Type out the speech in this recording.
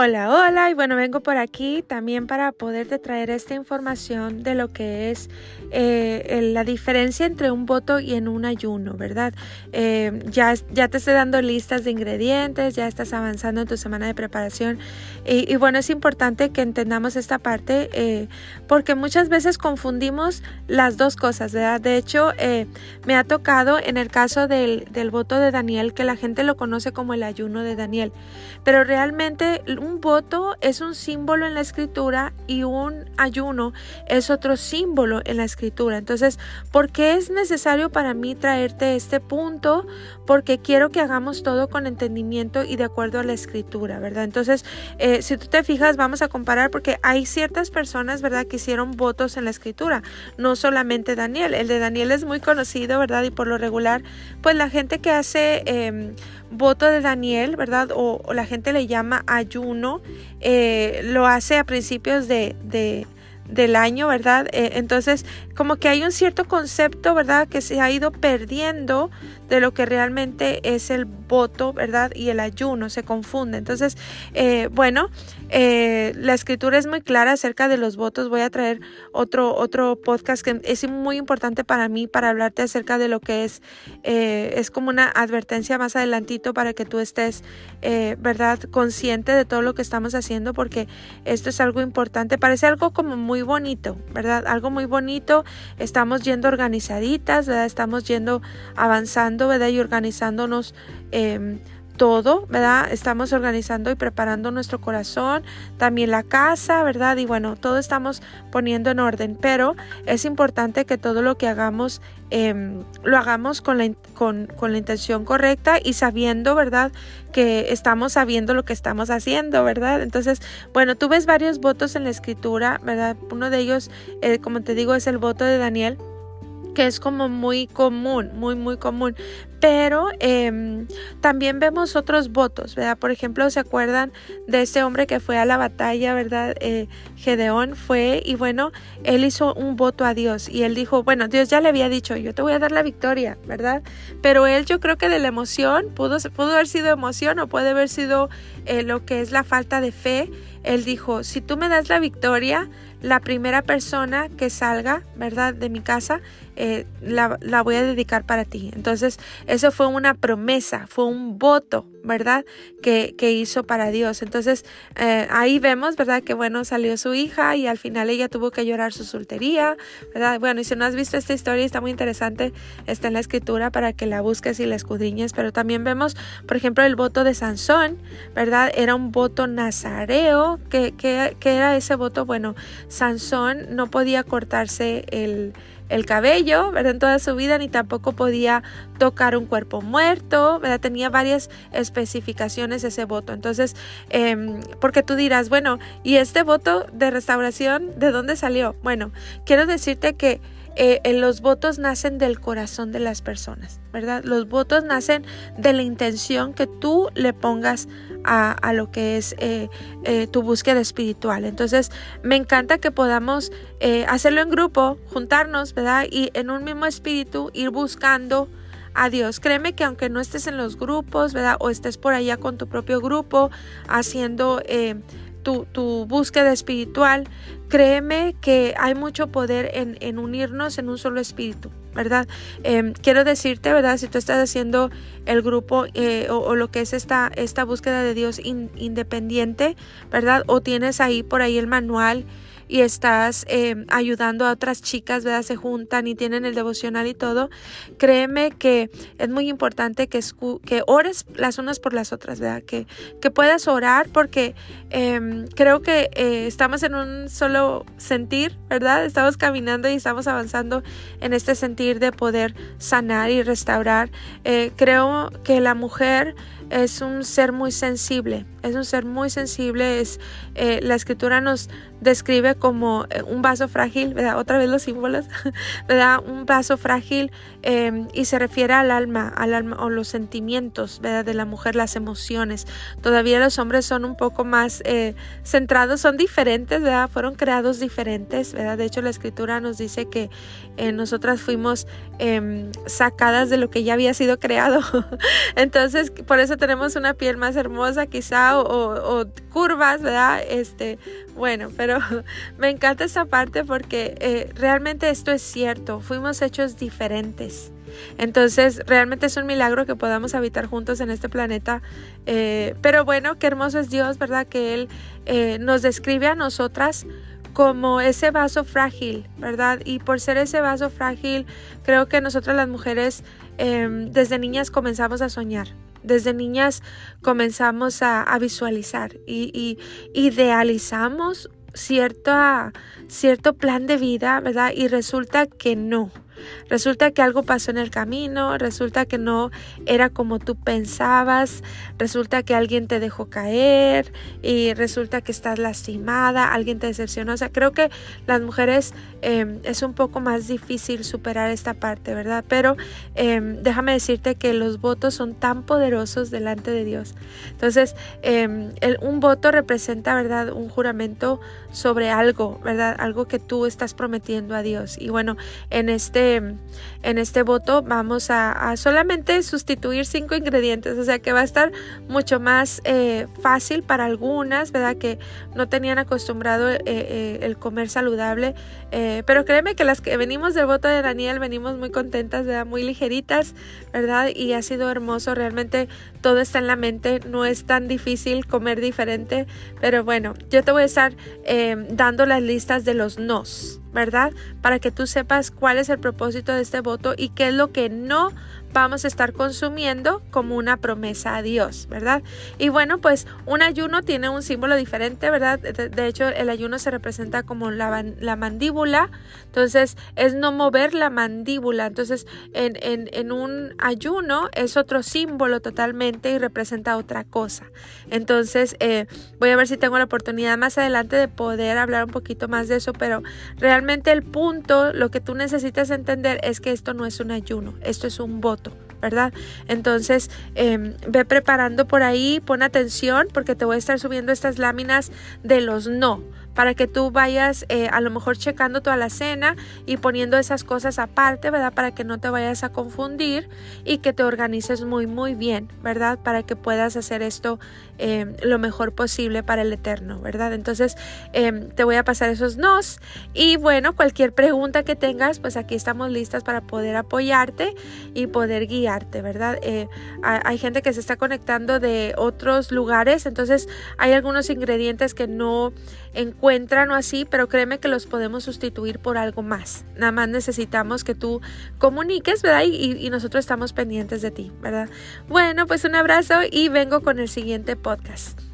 Hola, hola, y bueno, vengo por aquí también para poderte traer esta información de lo que es eh, la diferencia entre un voto y en un ayuno, ¿verdad? Eh, ya, ya te estoy dando listas de ingredientes, ya estás avanzando en tu semana de preparación y, bueno, es importante que entendamos esta parte eh, porque muchas veces confundimos las dos cosas, ¿verdad? De hecho, me ha tocado en el caso del, del voto de Daniel que la gente lo conoce como el ayuno de Daniel, pero realmente un voto es un símbolo en la escritura y un ayuno es otro símbolo en la escritura. Entonces, ¿por qué es necesario para mí traerte este punto? Porque quiero que hagamos todo con entendimiento y de acuerdo a la escritura, ¿verdad? Entonces, eh, si tú te fijas, vamos a comparar porque hay ciertas personas, ¿verdad?, que hicieron votos en la escritura, no solamente Daniel. El de Daniel es muy conocido, ¿verdad? Y por lo regular, pues la gente que hace... Em, voto de Daniel, ¿verdad? O, la gente le llama ayuno, eh, lo hace a principios de, del año, ¿verdad? Eh, entonces, como que hay un cierto concepto, ¿verdad? Que se ha ido perdiendo de lo que realmente es el voto, ¿verdad? Y el ayuno, se confunde. Entonces, eh, bueno, eh, la escritura es muy clara acerca de los votos. Voy a traer otro, otro podcast que es muy importante para mí, para hablarte acerca de lo que es, eh, es como una advertencia más adelantito para que tú estés, ¿verdad? Consciente de todo lo que estamos haciendo, porque esto es algo importante. Parece algo como muy bonito, ¿verdad? Algo muy bonito. Estamos yendo organizaditas, ¿verdad? Estamos yendo avanzando Y organizándonos em, todo, ¿verdad? Estamos organizando y preparando nuestro corazón, también la casa, ¿verdad? Y bueno, todo estamos poniendo en orden, pero es importante que todo lo que hagamos em, lo hagamos con la, con, con la intención correcta y sabiendo, ¿verdad? Que estamos sabiendo lo que estamos haciendo, ¿verdad? Entonces, bueno, tú ves varios votos en la escritura, ¿verdad? Uno de ellos, eh, como te digo, es el voto de Daniel que es como muy común, muy, muy común. Pero em, también vemos otros votos, ¿verdad? Por ejemplo, ¿se acuerdan de ese hombre que fue a la batalla, ¿verdad? Eh, Gedeón fue y bueno, él hizo un voto a Dios y él dijo, bueno, Dios ya le había dicho, yo te voy a dar la victoria, ¿verdad? Pero él yo creo que de la emoción, pudo, pudo haber sido emoción o puede haber sido eh, lo que es la falta de fe. Él dijo, si tú me das la victoria, la primera persona que salga, ¿verdad? De mi casa, eh, la, voy a dedicar para ti. Entonces, eso fue una promesa, fue un voto, ¿verdad? Que, hizo para Dios. Entonces, eh, ahí vemos, ¿verdad? Que bueno, salió su hija y al final ella tuvo que llorar su soltería, ¿verdad? Bueno, y si no has visto esta historia, está muy interesante, está en la escritura para que la busques y la escudriñes, pero también vemos, por ejemplo, el voto de Sansón, ¿verdad? Era un voto nazareo, que, que, que era ese voto, bueno, Sansón no podía cortarse el, el cabello, ¿verdad? En toda su vida, ni tampoco podía tocar un cuerpo muerto, ¿verdad? Tenía varias especificaciones ese voto. Entonces, em, porque tú dirás, bueno, ¿y este voto de restauración de dónde salió? Bueno, quiero decirte que eh, los votos nacen del corazón de las personas, ¿verdad? Los votos nacen de la intención que tú le pongas a, lo que es eh, eh, tu búsqueda espiritual. Entonces, me encanta que podamos hacerlo en grupo, juntarnos, ¿verdad? Y en un mismo espíritu ir buscando a Dios. Créeme que aunque no estés en los grupos, ¿verdad? O estés por allá con tu propio grupo haciendo tu, búsqueda espiritual, créeme que hay mucho poder en, unirnos en un solo espíritu, ¿verdad? Em, quiero decirte, ¿verdad? Si tú estás haciendo el grupo eh, o, lo que es esta, esta búsqueda de Dios independiente, ¿verdad? O tienes ahí por ahí el manual y estás eh, ayudando a otras chicas, ¿verdad? Se juntan y tienen el devocional y todo, créeme que es muy importante que, que ores las unas por las otras, ¿verdad? Que, que puedas orar porque em, creo que eh, estamos en un solo sentir, ¿verdad? Estamos caminando y estamos avanzando en este sentir de poder sanar y restaurar. Eh, creo que la mujer es un ser muy sensible, es un ser muy sensible, es, la escritura nos describe como eh, un vaso frágil, ¿verdad? Otra vez los símbolos, ¿verdad? Un vaso frágil em, y se refiere al alma, al alma o los sentimientos, ¿verdad? De la mujer, las emociones. Todavía los hombres son un poco más eh, centrados, son diferentes, ¿verdad? Fueron creados diferentes, ¿verdad? De hecho, la escritura nos dice que eh, nosotras fuimos em, sacadas de lo que ya había sido creado. Entonces, por eso tenemos una piel más hermosa quizá. O, curvas, ¿verdad? Este, bueno, pero me encanta esta parte porque eh, realmente esto es cierto, fuimos hechos diferentes. Entonces, realmente es un milagro que podamos habitar juntos en este planeta. Eh, pero bueno, qué hermoso es Dios, ¿verdad? Que Él eh, nos describe a nosotras como ese vaso frágil, ¿verdad? Y por ser ese vaso frágil, creo que nosotras las mujeres em, desde niñas comenzamos a soñar. Desde niñas comenzamos a, visualizar y, idealizamos cierto, cierto plan de vida, ¿verdad? Y resulta que no. Resulta que algo pasó en el camino, resulta que no era como tú pensabas, resulta que alguien te dejó caer y resulta que estás lastimada, alguien te decepcionó. O sea, creo que las mujeres em, es un poco más difícil superar esta parte, ¿verdad? Pero em, déjame decirte que los votos son tan poderosos delante de Dios. Entonces, em, un voto representa, ¿verdad? Un juramento sobre algo, ¿verdad? Algo que tú estás prometiendo a Dios. Y bueno, en este en este voto vamos a, solamente sustituir cinco ingredientes, o sea que va a estar mucho más eh, fácil para algunas, ¿verdad? Que no tenían acostumbrado eh, eh, el comer saludable, pero créeme que las que venimos del voto de Daniel venimos muy contentas, ¿verdad? Muy ligeritas, ¿verdad? Y ha sido hermoso, realmente todo está en la mente, no es tan difícil comer diferente, pero bueno, yo te voy a estar dando las listas de los nos. ¿Verdad? Para que tú sepas cuál es el propósito de este voto y qué es lo que no vamos a estar consumiendo como una promesa a Dios, ¿verdad? Y bueno, pues un ayuno tiene un símbolo diferente, ¿verdad? De, hecho, el ayuno se representa como la, la, mandíbula, entonces es no mover la mandíbula, entonces en, en, en, un ayuno es otro símbolo totalmente y representa otra cosa. Entonces, eh, voy a ver si tengo la oportunidad más adelante de poder hablar un poquito más de eso, pero realmente el punto, lo que tú necesitas entender es que esto no es un ayuno, esto es un voto ¿verdad? Entonces, em, ve preparando por ahí, pon atención porque te voy a estar subiendo estas láminas de los no para que tú vayas eh, a lo mejor checando toda la cena y poniendo esas cosas aparte, ¿verdad? Para que no te vayas a confundir y que te organices muy, muy bien, ¿verdad? Para que puedas hacer esto em, lo mejor posible para el Eterno, ¿verdad? Entonces, em, te voy a pasar esos nos y bueno, cualquier pregunta que tengas, pues aquí estamos listas para poder apoyarte y poder guiarte, ¿verdad? Eh, hay gente que se está conectando de otros lugares, entonces hay algunos ingredientes que no encuentran o así, pero créeme que los podemos sustituir por algo más. Nada más necesitamos que tú comuniques, ¿verdad? Y, y nosotros estamos pendientes de ti, ¿verdad? Bueno, pues un abrazo y vengo con el siguiente podcast.